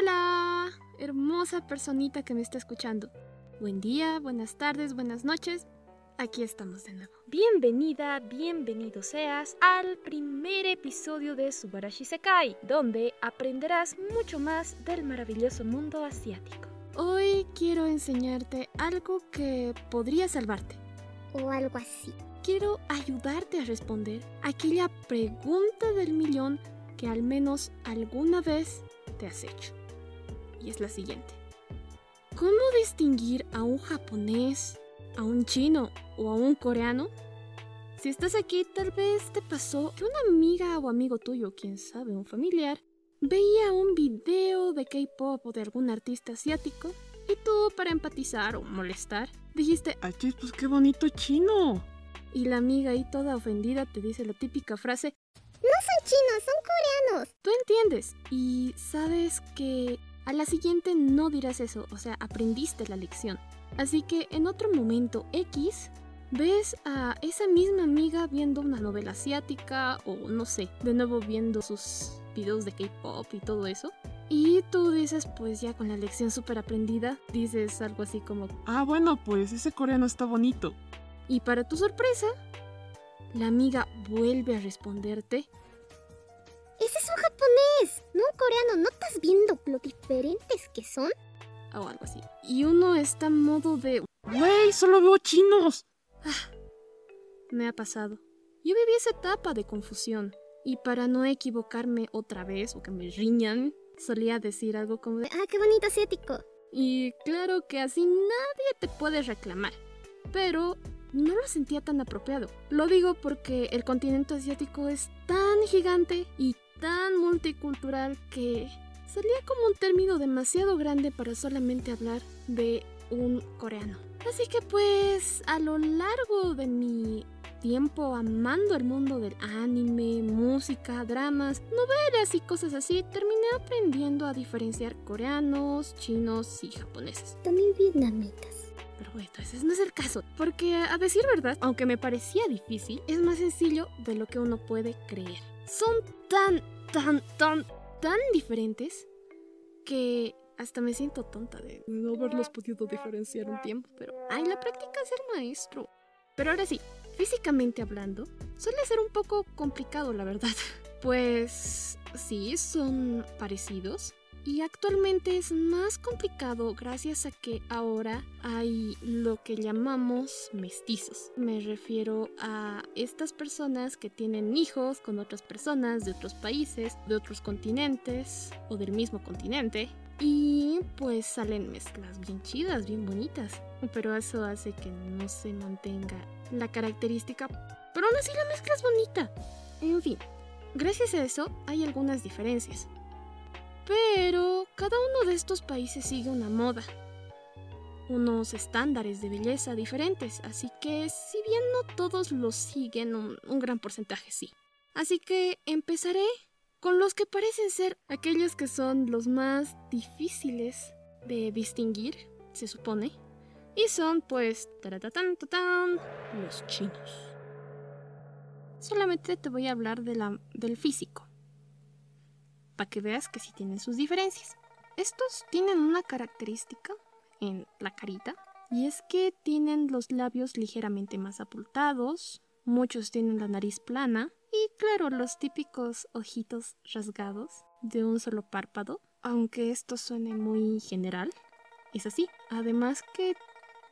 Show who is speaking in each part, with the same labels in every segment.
Speaker 1: Hola, hermosa personita que me está escuchando. Buen día, buenas tardes, buenas noches. Aquí estamos de nuevo.
Speaker 2: Bienvenida, bienvenido seas al primer episodio de Subarashi Sekai, donde aprenderás mucho más del maravilloso mundo asiático.
Speaker 1: Hoy quiero enseñarte algo que podría salvarte.
Speaker 3: O algo así.
Speaker 1: Quiero ayudarte a responder aquella pregunta del millón que al menos alguna vez te has hecho. Y es la siguiente. ¿Cómo distinguir a un japonés, a un chino o a un coreano? Si estás aquí, tal vez te pasó que una amiga o amigo tuyo, quién sabe, un familiar, veía un video de K-pop o de algún artista asiático y tú, para empatizar o molestar, dijiste,
Speaker 4: ¡Ay, pues qué bonito chino!
Speaker 1: Y la amiga ahí toda ofendida te dice la típica frase,
Speaker 3: No son chinos, son coreanos.
Speaker 1: Tú entiendes y sabes que a la siguiente no dirás eso, o sea, aprendiste la lección. Así que en otro momento X ves a esa misma amiga viendo una novela asiática o no sé, de nuevo viendo sus videos de K-pop y todo eso. Y tú dices, pues ya con la lección súper aprendida, dices algo así como,
Speaker 4: Ah, bueno, pues ese coreano está bonito.
Speaker 1: y para tu sorpresa, la amiga vuelve a responderte,
Speaker 3: Ese es un japonés, no un coreano. ¿No estás viendo lo diferentes que son?
Speaker 1: o algo así. Y uno está en modo de,
Speaker 4: ¡Güey, solo veo chinos!
Speaker 1: me ha pasado. Yo viví esa etapa de confusión. Y para no equivocarme otra vez o que me riñan, solía decir algo como de,
Speaker 3: Ah, qué bonito asiático.
Speaker 1: Y claro que así nadie te puede reclamar. Pero no lo sentía tan apropiado. Lo digo porque el continente asiático es tan gigante y tan multicultural que salía como un término demasiado grande para solamente hablar de un coreano. Así que pues a lo largo de mi tiempo amando el mundo del anime, música, dramas, novelas y cosas así, terminé aprendiendo a diferenciar coreanos, chinos y japoneses.
Speaker 3: También vietnamitas.
Speaker 1: Pero bueno, ese no es el caso, porque a decir verdad, aunque me parecía difícil, es más sencillo de lo que uno puede creer. Son tan, tan, tan, tan diferentes que hasta me siento tonta de no haberlos podido diferenciar un tiempo, pero ay, la práctica es el maestro. Pero ahora sí, físicamente hablando, suele ser un poco complicado, la verdad. Pues sí, son parecidos, y actualmente es más complicado gracias a que ahora hay lo que llamamos mestizos. Me refiero a estas personas que tienen hijos con otras personas de otros países, de otros continentes o del mismo continente. Y pues salen mezclas bien chidas, bien bonitas. Pero eso hace que no se mantenga la característica. Pero aún así la mezcla es bonita. En fin, gracias a eso hay algunas diferencias. Pero cada uno de estos países sigue una moda, unos estándares de belleza diferentes, así que si bien no todos los siguen, un, gran porcentaje sí. Así que empezaré con los que parecen ser aquellos que son los más difíciles de distinguir, se supone, y son pues los chinos. Solamente te voy a hablar de la, del físico para que veas que sí tienen sus diferencias. Estos tienen una característica en la carita y es que tienen los labios ligeramente más abultados, muchos tienen la nariz plana y claro los típicos ojitos rasgados de un solo párpado, aunque esto suene muy general, es así. Además que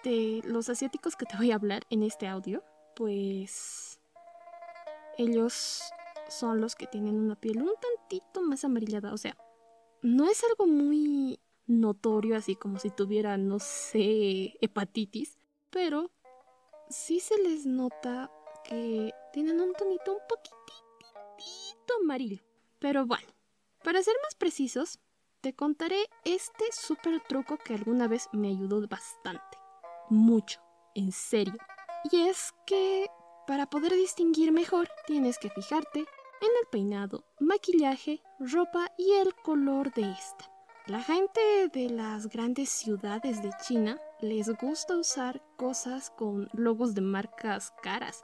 Speaker 1: de los asiáticos que te voy a hablar en este audio, pues ellos son los que tienen una piel un tantito más amarillada. O sea, no es algo muy notorio, así como si tuvieran, no sé, hepatitis, pero sí se les nota que tienen un tonito un poquitito amarillo. Pero bueno, para ser más precisos, te contaré este súper truco que alguna vez me ayudó bastante. Mucho, en serio. Y es que para poder distinguir mejor, tienes que fijarte en el peinado, maquillaje, ropa y el color de esta. La gente de las grandes ciudades de China les gusta usar cosas con logos de marcas caras,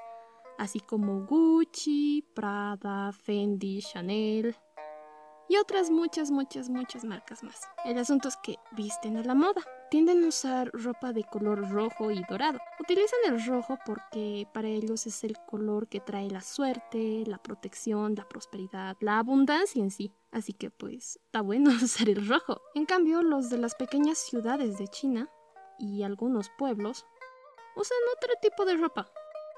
Speaker 1: así como Gucci, Prada, Fendi, Chanel. y otras muchas, muchas, muchas marcas más. El asunto es que visten a la moda. Tienden a usar ropa de color rojo y dorado. Utilizan el rojo porque para ellos es el color que trae la suerte, la protección, la prosperidad, la abundancia en sí. Así que pues está bueno usar el rojo. En cambio, los de las pequeñas ciudades de China y algunos pueblos usan otro tipo de ropa.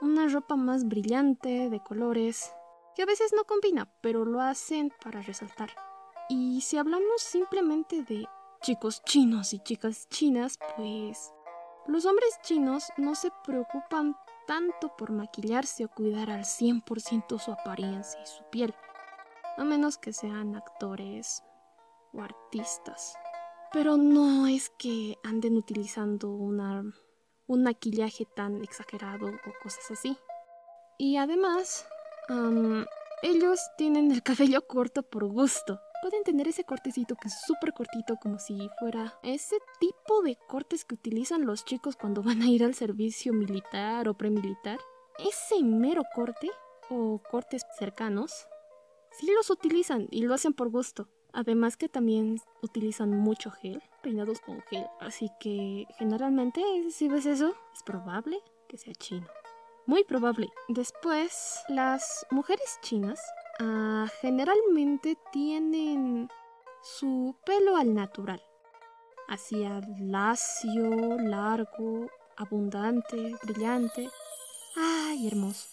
Speaker 1: Una ropa más brillante, de colores, que a veces no combina, pero lo hacen para resaltar. Y si hablamos simplemente de chicos chinos y chicas chinas, pues los hombres chinos no se preocupan tanto por maquillarse o cuidar al 100% su apariencia y su piel, a menos que sean actores o artistas. Pero no es que anden utilizando un maquillaje tan exagerado o cosas así. Y además, ellos tienen el cabello corto por gusto. Pueden tener ese cortecito que es súper cortito, como si fuera ese tipo de cortes que utilizan los chicos cuando van a ir al servicio militar o premilitar. Ese mero corte, o cortes cercanos, sí los utilizan y lo hacen por gusto. Además que también utilizan mucho gel, peinados con gel. Así que generalmente si ves eso, es probable que sea chino. Muy probable. Después, las mujeres chinas ah, generalmente tienen su pelo al natural. Hacia lacio, largo, abundante, brillante. ¡Ay, hermoso!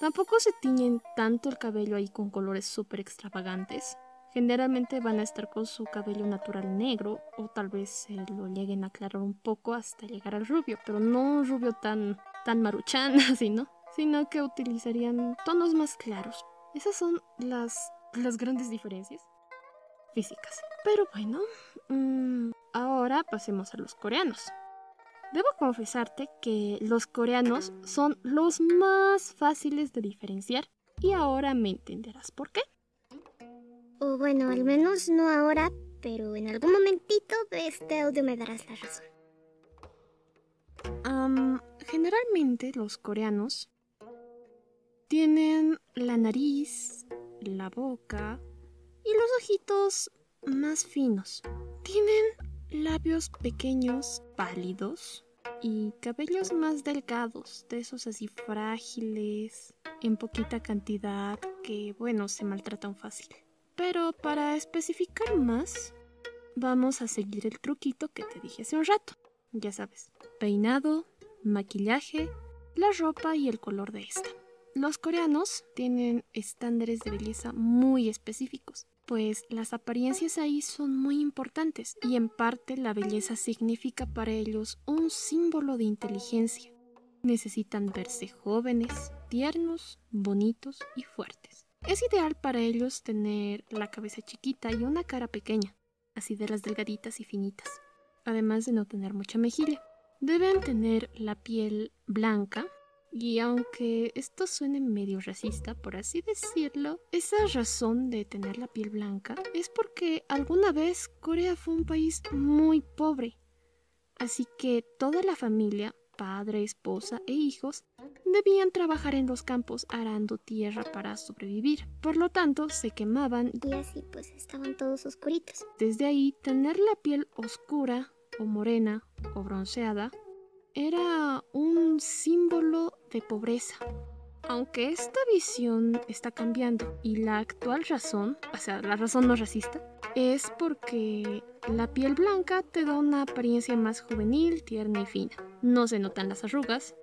Speaker 1: Tampoco se tiñen tanto el cabello ahí con colores súper extravagantes. Generalmente van a estar con su cabello natural negro o tal vez se lo lleguen a aclarar un poco hasta llegar al rubio, pero no un rubio tan tan maruchan así, ¿no? Sino que utilizarían tonos más claros. Esas son las, las grandes diferencias físicas. Pero bueno, mm, ahora pasemos a los coreanos. Debo confesarte que los coreanos son los más fáciles de diferenciar y ahora me entenderás por qué.
Speaker 3: O bueno, al menos no ahora, pero en algún momentito de este audio me darás la razón.
Speaker 1: Generalmente los coreanos tienen la nariz, la boca y los ojitos más finos. Tienen labios pequeños, pálidos y cabellos más delgados, de esos así frágiles, en poquita cantidad, que bueno, se maltratan fácil. Pero para especificar más, vamos a seguir el truquito que te dije hace un rato. Ya sabes, peinado, maquillaje, la ropa y el color de esta. Los coreanos tienen estándares de belleza muy específicos, pues las apariencias ahí son muy importantes y en parte la belleza significa para ellos un símbolo de inteligencia. Necesitan verse jóvenes, tiernos, bonitos y fuertes. Es ideal para ellos tener la cabeza chiquita y una cara pequeña, así de las delgaditas y finitas, además de no tener mucha mejilla. Deben tener la piel blanca y aunque esto suene medio racista, por así decirlo, esa razón de tener la piel blanca es porque alguna vez Corea fue un país muy pobre. Así que toda la familia, padre, esposa e hijos, debían trabajar en los campos arando tierra para sobrevivir. Por lo tanto, se quemaban
Speaker 3: y así pues estaban todos oscuritos.
Speaker 1: Desde ahí, tener la piel oscura o morena o bronceada era un símbolo de pobreza. Aunque esta visión está cambiando y la actual razón, o sea, la razón no racista, es porque la piel blanca te da una apariencia más juvenil, tierna y fina. No se notan las arrugas,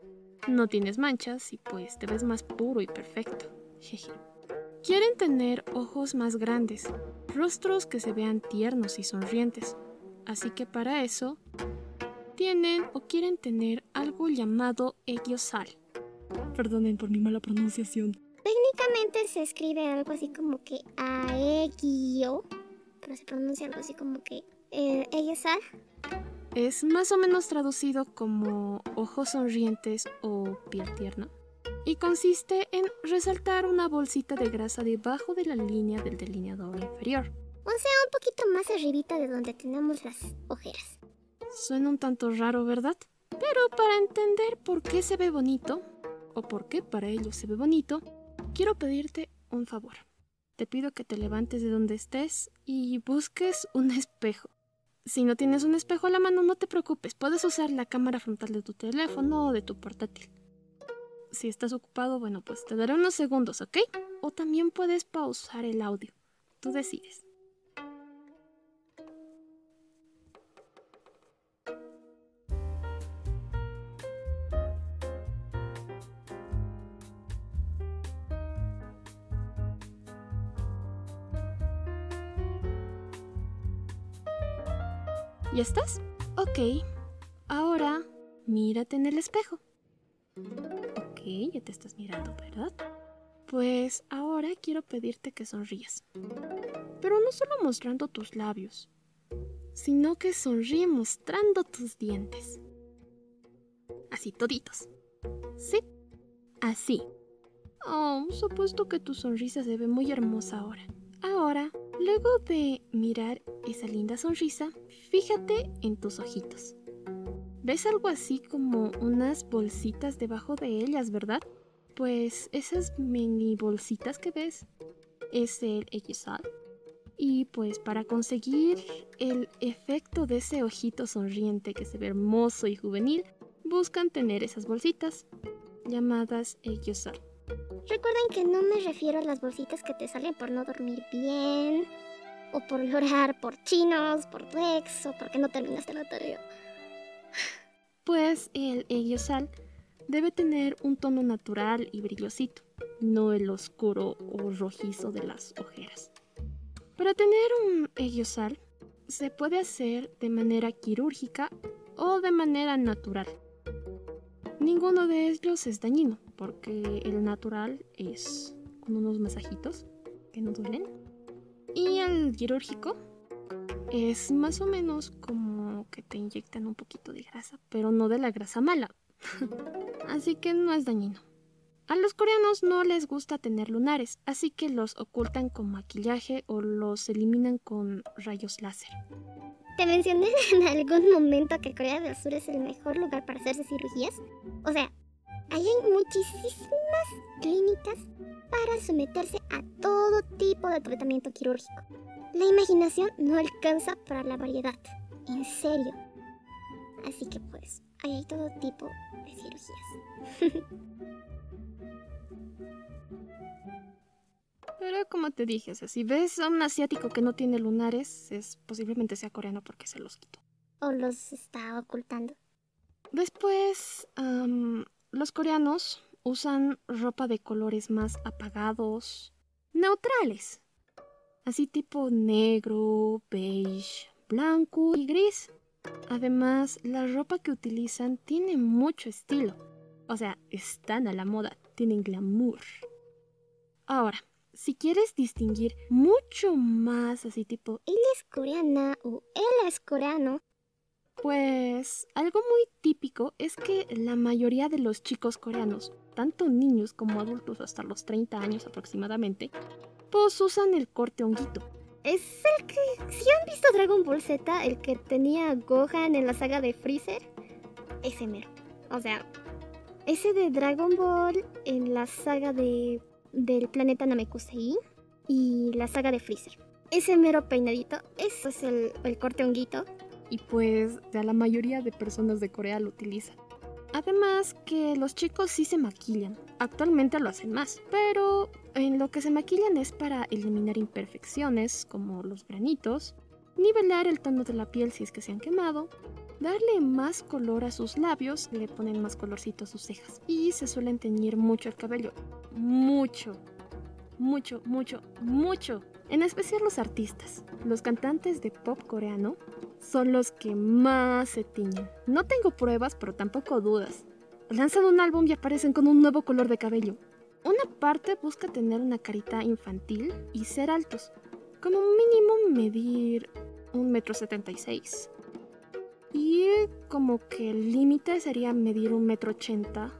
Speaker 1: no tienes manchas y pues te ves más puro y perfecto. Jeje. Quieren tener ojos más grandes, rostros que se vean tiernos y sonrientes. Así que para eso tienen o quieren tener algo llamado egiosal. Perdonen por mi mala pronunciación.
Speaker 3: Técnicamente se escribe algo así como que aegio, pero se pronuncia algo así como que eh, egiosal.
Speaker 1: Es más o menos traducido como ojos sonrientes o piel tierna. Y consiste en resaltar una bolsita de grasa debajo de la línea del delineador inferior.
Speaker 3: O sea, un poquito más arribita de donde tenemos las ojeras.
Speaker 1: Suena un tanto raro, ¿verdad? Pero para entender por qué se ve bonito, o por qué para ellos se ve bonito, quiero pedirte un favor. te pido que te levantes de donde estés y busques un espejo. Si no tienes un espejo a la mano, no te preocupes, puedes usar la cámara frontal de tu teléfono o de tu portátil. Si estás ocupado, bueno, pues te daré unos segundos, ¿ok? O también puedes pausar el audio. Tú decides. ¿Ya estás? Ok. Ahora, mírate en el espejo. Ok, ya te estás mirando, ¿verdad? Pues ahora quiero pedirte que sonrías. Pero no solo mostrando tus labios, sino que sonríe mostrando tus dientes. Así toditos. Sí, así. Oh, supuesto que tu sonrisa se ve muy hermosa ahora. Ahora, luego de mirar esa linda sonrisa, fíjate en tus ojitos. ¿Ves algo así como unas bolsitas debajo de ellas, verdad? Pues esas mini bolsitas que ves es el Ejisal. Y pues para conseguir el efecto de ese ojito sonriente que se ve hermoso y juvenil, buscan tener esas bolsitas llamadas Ejisal.
Speaker 3: Recuerden que no me refiero a las bolsitas que te salen por no dormir bien, o por llorar por chinos, por tu ex, o porque no terminaste la tarea.
Speaker 1: Pues el Ejisal debe tener un tono natural y brillosito, no el oscuro o rojizo de las ojeras. Para tener un Ejisal se puede hacer de manera quirúrgica o de manera natural. Ninguno de ellos es dañino, porque el natural es con unos masajitos que no duelen. Y el quirúrgico es más o menos como que te inyectan un poquito de grasa, pero no de la grasa mala. así que no es dañino. A los coreanos no les gusta tener lunares, así que los ocultan con maquillaje o los eliminan con rayos láser.
Speaker 3: ¿Te mencioné en algún momento que Corea del Sur es el mejor lugar para hacerse cirugías? O sea, hay muchísimas clínicas para someterse a todo tipo de tratamiento quirúrgico. La imaginación no alcanza para la variedad, en serio. Así que pues, ahí hay todo tipo de cirugías.
Speaker 1: Pero como te dije, o sea, si ves a un asiático que no tiene lunares, es posiblemente sea coreano porque se los quitó.
Speaker 3: o los está ocultando.
Speaker 1: Después, am, los coreanos usan ropa de colores más apagados, neutrales. Así tipo negro, beige, blanco y gris. Además, la ropa que utilizan tiene mucho estilo. O sea, están a la moda, tienen glamour. Ahora, si quieres distinguir mucho más así tipo,
Speaker 3: Él es coreana o él es coreano.
Speaker 1: Pues algo muy típico es que la mayoría de los chicos coreanos, tanto niños como adultos hasta los 30 años aproximadamente, pues usan el corte honguito.
Speaker 3: Es el que... Si han visto Dragon Ball Z, el que tenía Gohan en la saga de Freezer, ese mero. O sea, ese de Dragon Ball en la saga de del planeta Namekusei y la saga de Freezer. Ese mero peinadito, eso es el, el corte honguito.
Speaker 1: Y pues ya la mayoría de personas de Corea lo utilizan. Además que los chicos sí se maquillan, actualmente lo hacen más, pero en lo que se maquillan es para eliminar imperfecciones como los granitos, nivelar el tono de la piel si es que se han quemado, darle más color a sus labios, le ponen más colorcito a sus cejas y se suelen teñir mucho el cabello, mucho, mucho, mucho, mucho. En especial los artistas, los cantantes de pop coreano son los que más se tiñen. No tengo pruebas, pero tampoco dudas. Lanzan un álbum y aparecen con un nuevo color de cabello. Una parte busca tener una carita infantil y ser altos. Como mínimo medir un metro setenta y seis. Y como que el límite sería medir un metro ochenta.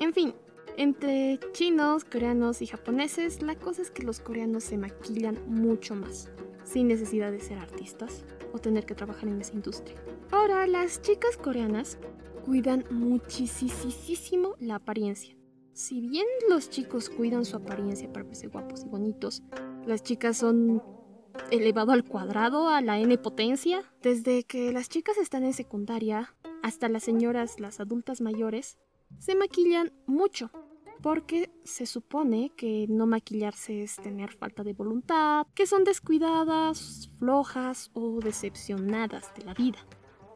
Speaker 1: En fin, entre chinos, coreanos y japoneses, la cosa es que los coreanos se maquillan mucho más, sin necesidad de ser artistas o tener que trabajar en esa industria. Ahora, las chicas coreanas cuidan muchísimo la apariencia. Si bien los chicos cuidan su apariencia para verse guapos y bonitos, las chicas son elevado al cuadrado a la n potencia. Desde que las chicas están en secundaria hasta las señoras, las adultas mayores, se maquillan mucho. Porque se supone que no maquillarse es tener falta de voluntad, que son descuidadas, flojas o decepcionadas de la vida.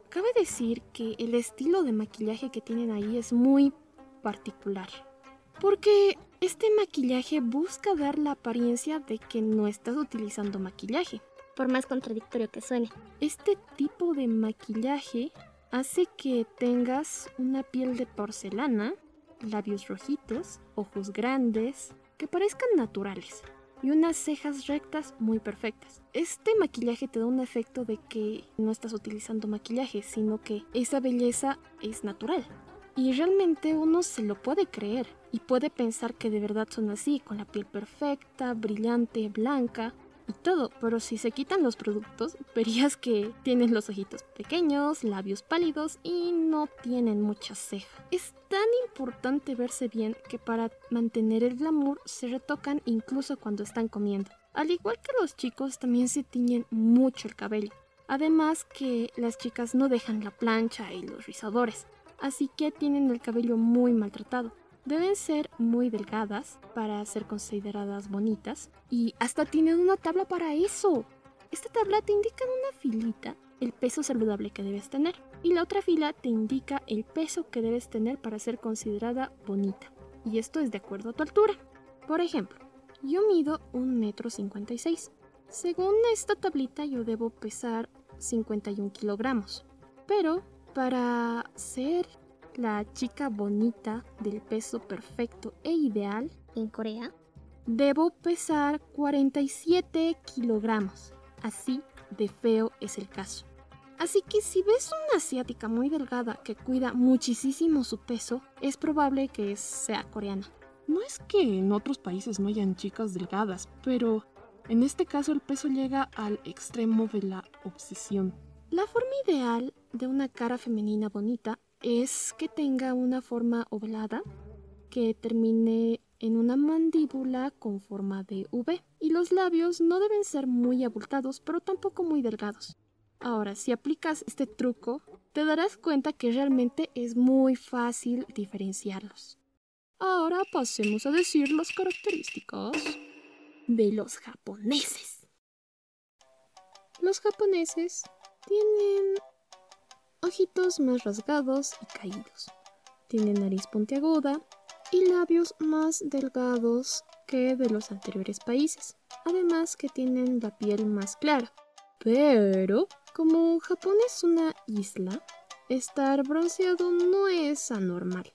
Speaker 1: Cabe decir que el estilo de maquillaje que tienen ahí es muy particular. Porque este maquillaje busca dar la apariencia de que no estás utilizando maquillaje.
Speaker 3: Por más contradictorio que suene.
Speaker 1: Este tipo de maquillaje hace que tengas una piel de porcelana, labios rojitos, ojos grandes, que parezcan naturales y unas cejas rectas muy perfectas. Este maquillaje te da un efecto de que no estás utilizando maquillaje, sino que esa belleza es natural. Y realmente uno se lo puede creer y puede pensar que de verdad son así, con la piel perfecta, brillante, blanca y todo, pero si se quitan los productos, verías que tienen los ojitos pequeños, labios pálidos y no tienen mucha ceja. Es tan importante verse bien que para mantener el glamour se retocan incluso cuando están comiendo. Al igual que los chicos también se tiñen mucho el cabello. Además que las chicas no dejan la plancha y los rizadores así que tienen el cabello muy maltratado. Deben ser muy delgadas para ser consideradas bonitas y hasta tienen una tabla para eso. Esta tabla te indica en una filita el peso saludable que debes tener y la otra fila te indica el peso que debes tener para ser considerada bonita. Y esto es de acuerdo a tu altura. Por ejemplo, yo mido 1,56 m. Según esta tablita yo debo pesar 51 kilogramos. Pero para ser la chica bonita del peso perfecto e ideal
Speaker 3: en Corea,
Speaker 1: debo pesar 47 kilogramos. Así de feo es el caso. Así que si ves una asiática muy delgada que cuida muchísimo su peso, es probable que sea coreana.
Speaker 4: No es que en otros países no hayan chicas delgadas, pero en este caso el peso llega al extremo de la obsesión.
Speaker 1: La forma ideal de una cara femenina bonita es que tenga una forma ovalada que termine en una mandíbula con forma de V y los labios no deben ser muy abultados pero tampoco muy delgados. Ahora, si aplicas este truco, te darás cuenta que realmente es muy fácil diferenciarlos. Ahora pasemos a decir las características de los japoneses. Los japoneses tienen ojitos más rasgados y caídos. Tienen nariz puntiaguda y labios más delgados que de los anteriores países. Además que tienen la piel más clara. Pero, como Japón es una isla, estar bronceado no es anormal.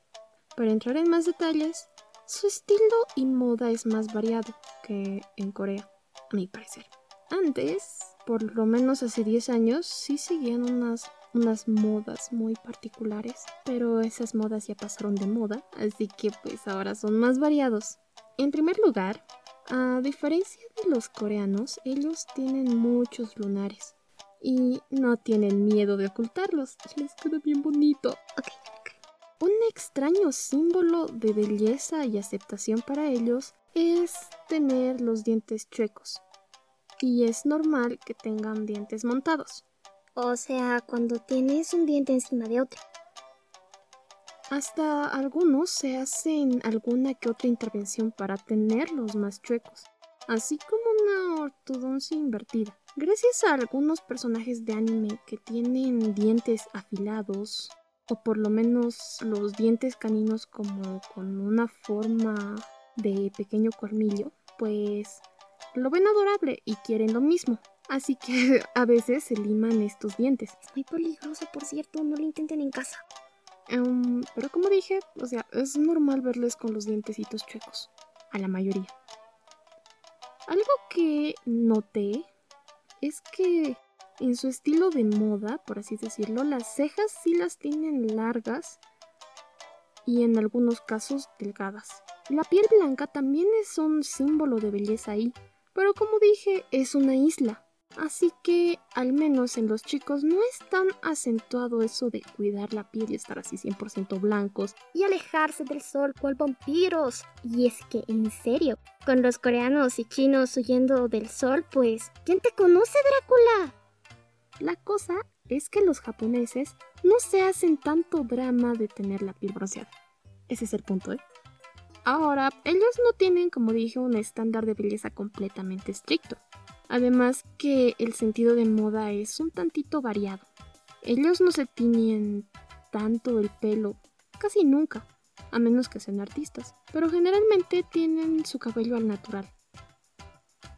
Speaker 1: Para entrar en más detalles, su estilo y moda es más variado que en Corea, a mi parecer. Antes, por lo menos hace 10 años, sí seguían unas, unas modas muy particulares, pero esas modas ya pasaron de moda, así que pues ahora son más variados. En primer lugar, a diferencia de los coreanos, ellos tienen muchos lunares y no tienen miedo de ocultarlos. Les queda bien bonito. Un extraño símbolo de belleza y aceptación para ellos es tener los dientes chuecos y es normal que tengan dientes montados.
Speaker 3: O sea, cuando tienes un diente encima de otro.
Speaker 1: Hasta algunos se hacen alguna que otra intervención para tenerlos más chuecos, así como una ortodoncia invertida. Gracias a algunos personajes de anime que tienen dientes afilados, o por lo menos los dientes caninos como con una forma de pequeño colmillo, pues lo ven adorable y quieren lo mismo. Así que a veces se liman estos dientes.
Speaker 3: Es muy peligroso, por cierto, no lo intenten en casa.
Speaker 1: Em, pero como dije, o sea, es normal verles con los dientecitos chuecos. A la mayoría. Algo que noté es que en su estilo de moda, por así decirlo, las cejas sí las tienen largas y en algunos casos delgadas. La piel blanca también es un símbolo de belleza ahí, pero como dije, es una isla. Así que, al menos en los chicos, no es tan acentuado eso de cuidar la piel y estar así 100% blancos
Speaker 3: y alejarse del sol cual vampiros. Y es que, en serio, con los coreanos y chinos huyendo del sol, pues, ¿quién te conoce, Drácula?
Speaker 1: La cosa es que los japoneses no se hacen tanto drama de tener la piel bronceada. Ese es el punto, ¿eh? Ahora, ellos no tienen, como dije, un estándar de belleza completamente estricto. Además que el sentido de moda es un tantito variado. Ellos no se tiñen tanto el pelo, casi nunca, a menos que sean artistas, pero generalmente tienen su cabello al natural.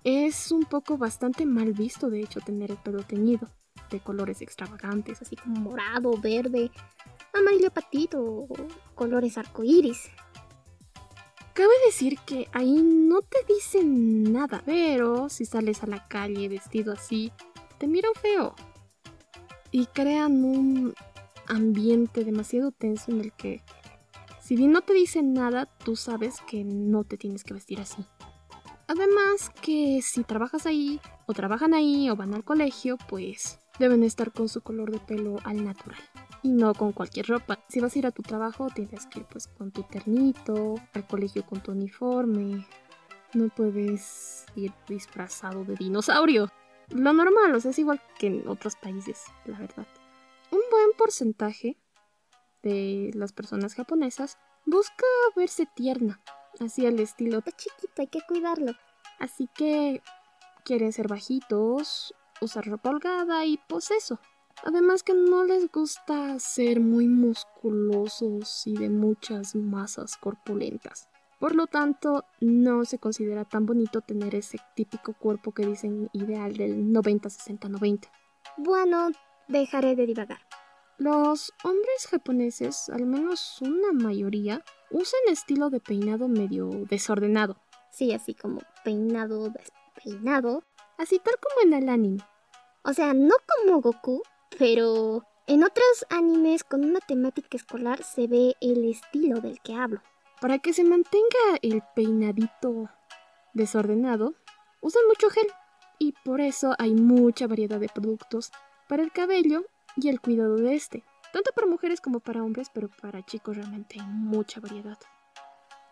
Speaker 1: Es un poco bastante mal visto, de hecho, tener el pelo teñido, de colores extravagantes, así como morado, verde, amarillo patito colores arcoíris. Cabe decir que ahí no te dicen nada, pero si sales a la calle vestido así, te miran feo. Y crean un ambiente demasiado tenso en el que, si bien no te dicen nada, tú sabes que no te tienes que vestir así. Además que si trabajas ahí, o trabajan ahí, o van al colegio, pues deben estar con su color de pelo al natural no con cualquier ropa. Si vas a ir a tu trabajo, tienes que ir pues con tu ternito, al colegio con tu uniforme. No puedes ir disfrazado de dinosaurio. Lo normal, o sea, es igual que en otros países, la verdad. Un buen porcentaje de las personas japonesas busca verse tierna, así al estilo
Speaker 3: Está chiquito, hay que cuidarlo.
Speaker 1: Así que quieren ser bajitos, usar ropa holgada y pues eso, Además que no les gusta ser muy musculosos y de muchas masas corpulentas. Por lo tanto, no se considera tan bonito tener ese típico cuerpo que dicen ideal del 90-60-90.
Speaker 3: Bueno, dejaré de divagar.
Speaker 1: Los hombres japoneses, al menos una mayoría, usan estilo de peinado medio desordenado.
Speaker 3: Sí, así como peinado despeinado.
Speaker 1: Así tal como en el anime.
Speaker 3: O sea, no como Goku, pero en otros animes con una temática escolar se ve el estilo del que hablo.
Speaker 1: Para que se mantenga el peinadito desordenado, usan mucho gel y por eso hay mucha variedad de productos para el cabello y el cuidado de este, tanto para mujeres como para hombres, pero para chicos realmente hay mucha variedad.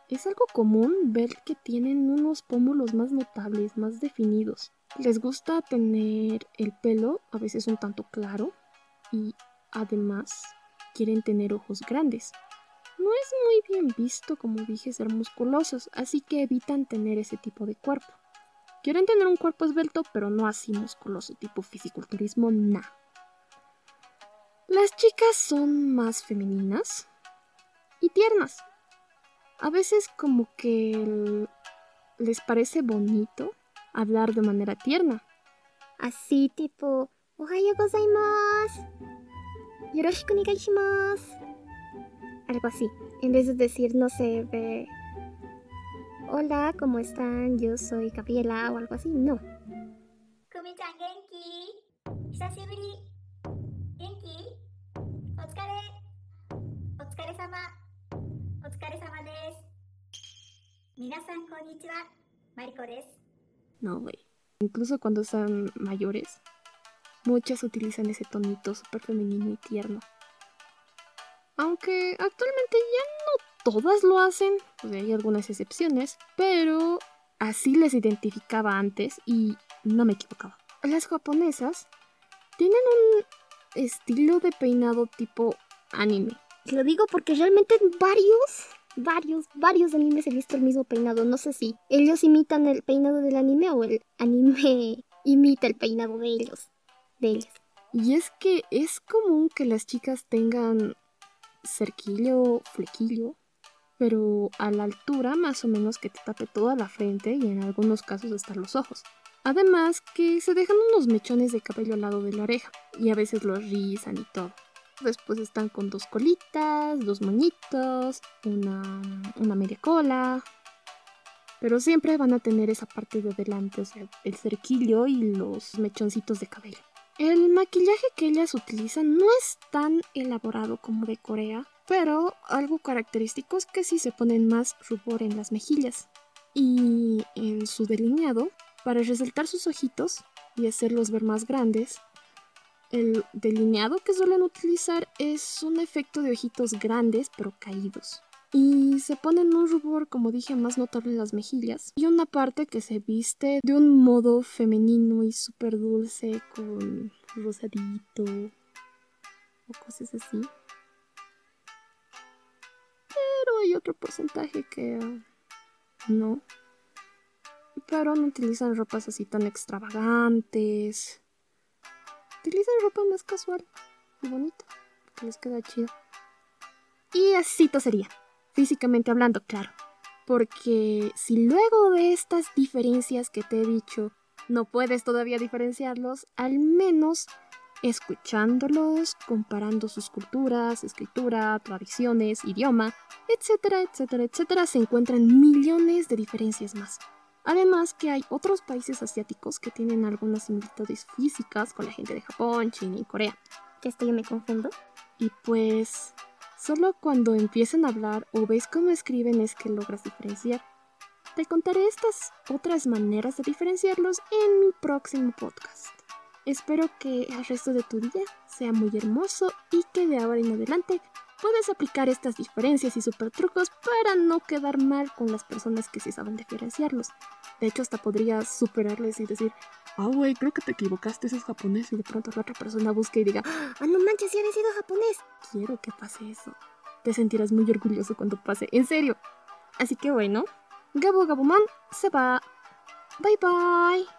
Speaker 1: Es algo común ver que tienen unos pómulos más notables, más definidos. Les gusta tener el pelo a veces un tanto claro y además quieren tener ojos grandes. No es muy bien visto, como dije, ser musculosos, así que evitan tener ese tipo de cuerpo. Quieren tener un cuerpo esbelto, pero no así musculoso, tipo fisiculturismo, nada. Las chicas son más femeninas y tiernas, a veces como que les parece bonito hablar de manera tierna.
Speaker 3: Así tipo, Ohayo gozaimasu. Yoroshiku. Algo así. En vez de decir, no sé, de Hola, ¿cómo están? Yo soy Gabriela o algo así. No.
Speaker 5: Kumi-chan, ¿genki? ¿Hisashiburi? ¿Genki? ¿Otsukare? ¿Otsukare-sama?
Speaker 1: No, güey. Incluso cuando están mayores, muchas utilizan ese tonito súper femenino y tierno. Aunque actualmente ya no todas lo hacen, hay algunas excepciones, pero así les identificaba antes y no me equivocaba. Las japonesas tienen un estilo de peinado tipo anime.
Speaker 3: Lo digo porque realmente varios, varios, varios animes he visto el mismo peinado. No sé si ellos imitan el peinado del anime o el anime imita el peinado de ellos. De ellas.
Speaker 1: Y es que es común que las chicas tengan cerquillo, flequillo, pero a la altura más o menos que te tape toda la frente y en algunos casos hasta los ojos. Además que se dejan unos mechones de cabello al lado de la oreja y a veces los rizan y todo. Después están con dos colitas, dos moñitos, una, una media cola. Pero siempre van a tener esa parte de adelante, o sea, el cerquillo y los mechoncitos de cabello. El maquillaje que ellas utilizan no es tan elaborado como de Corea, pero algo característico es que sí se ponen más rubor en las mejillas. Y en su delineado, para resaltar sus ojitos, y hacerlos ver más grandes. El delineado que suelen utilizar es un efecto de ojitos grandes pero caídos. Y se ponen un rubor, como dije, más notable en las mejillas. Y una parte que se viste de un modo femenino y súper dulce con rosadito o cosas así. Pero hay otro porcentaje que no. Pero no utilizan ropas así tan extravagantes. Utilizan ropa más casual y bonita, que les queda chido. Y así sería, físicamente hablando, claro. Porque si luego de estas diferencias que te he dicho no puedes todavía diferenciarlos, al menos escuchándolos, comparando sus culturas, escritura, tradiciones, idioma, etcétera, etcétera, etcétera, se encuentran millones de diferencias más. Además que hay otros países asiáticos que tienen algunas similitudes físicas con la gente de Japón, China y Corea.
Speaker 3: Que esto yo me confundo.
Speaker 1: Y pues, solo cuando empiezan a hablar o ves cómo escriben es que logras diferenciar. Te contaré estas otras maneras de diferenciarlos en mi próximo podcast. Espero que el resto de tu día sea muy hermoso y que de ahora en adelante puedes aplicar estas diferencias y super trucos para no quedar mal con las personas que sí saben diferenciarlos. De hecho, hasta podrías superarles y decir, ah, güey, creo que te equivocaste, ese es japonés. Y de pronto la otra persona busque y diga,
Speaker 3: ah, no manches, ya había sido japonés.
Speaker 1: Quiero que pase eso. Te sentirás muy orgulloso cuando pase, en serio. Así que bueno, Gabo Gabumon se va. Bye bye.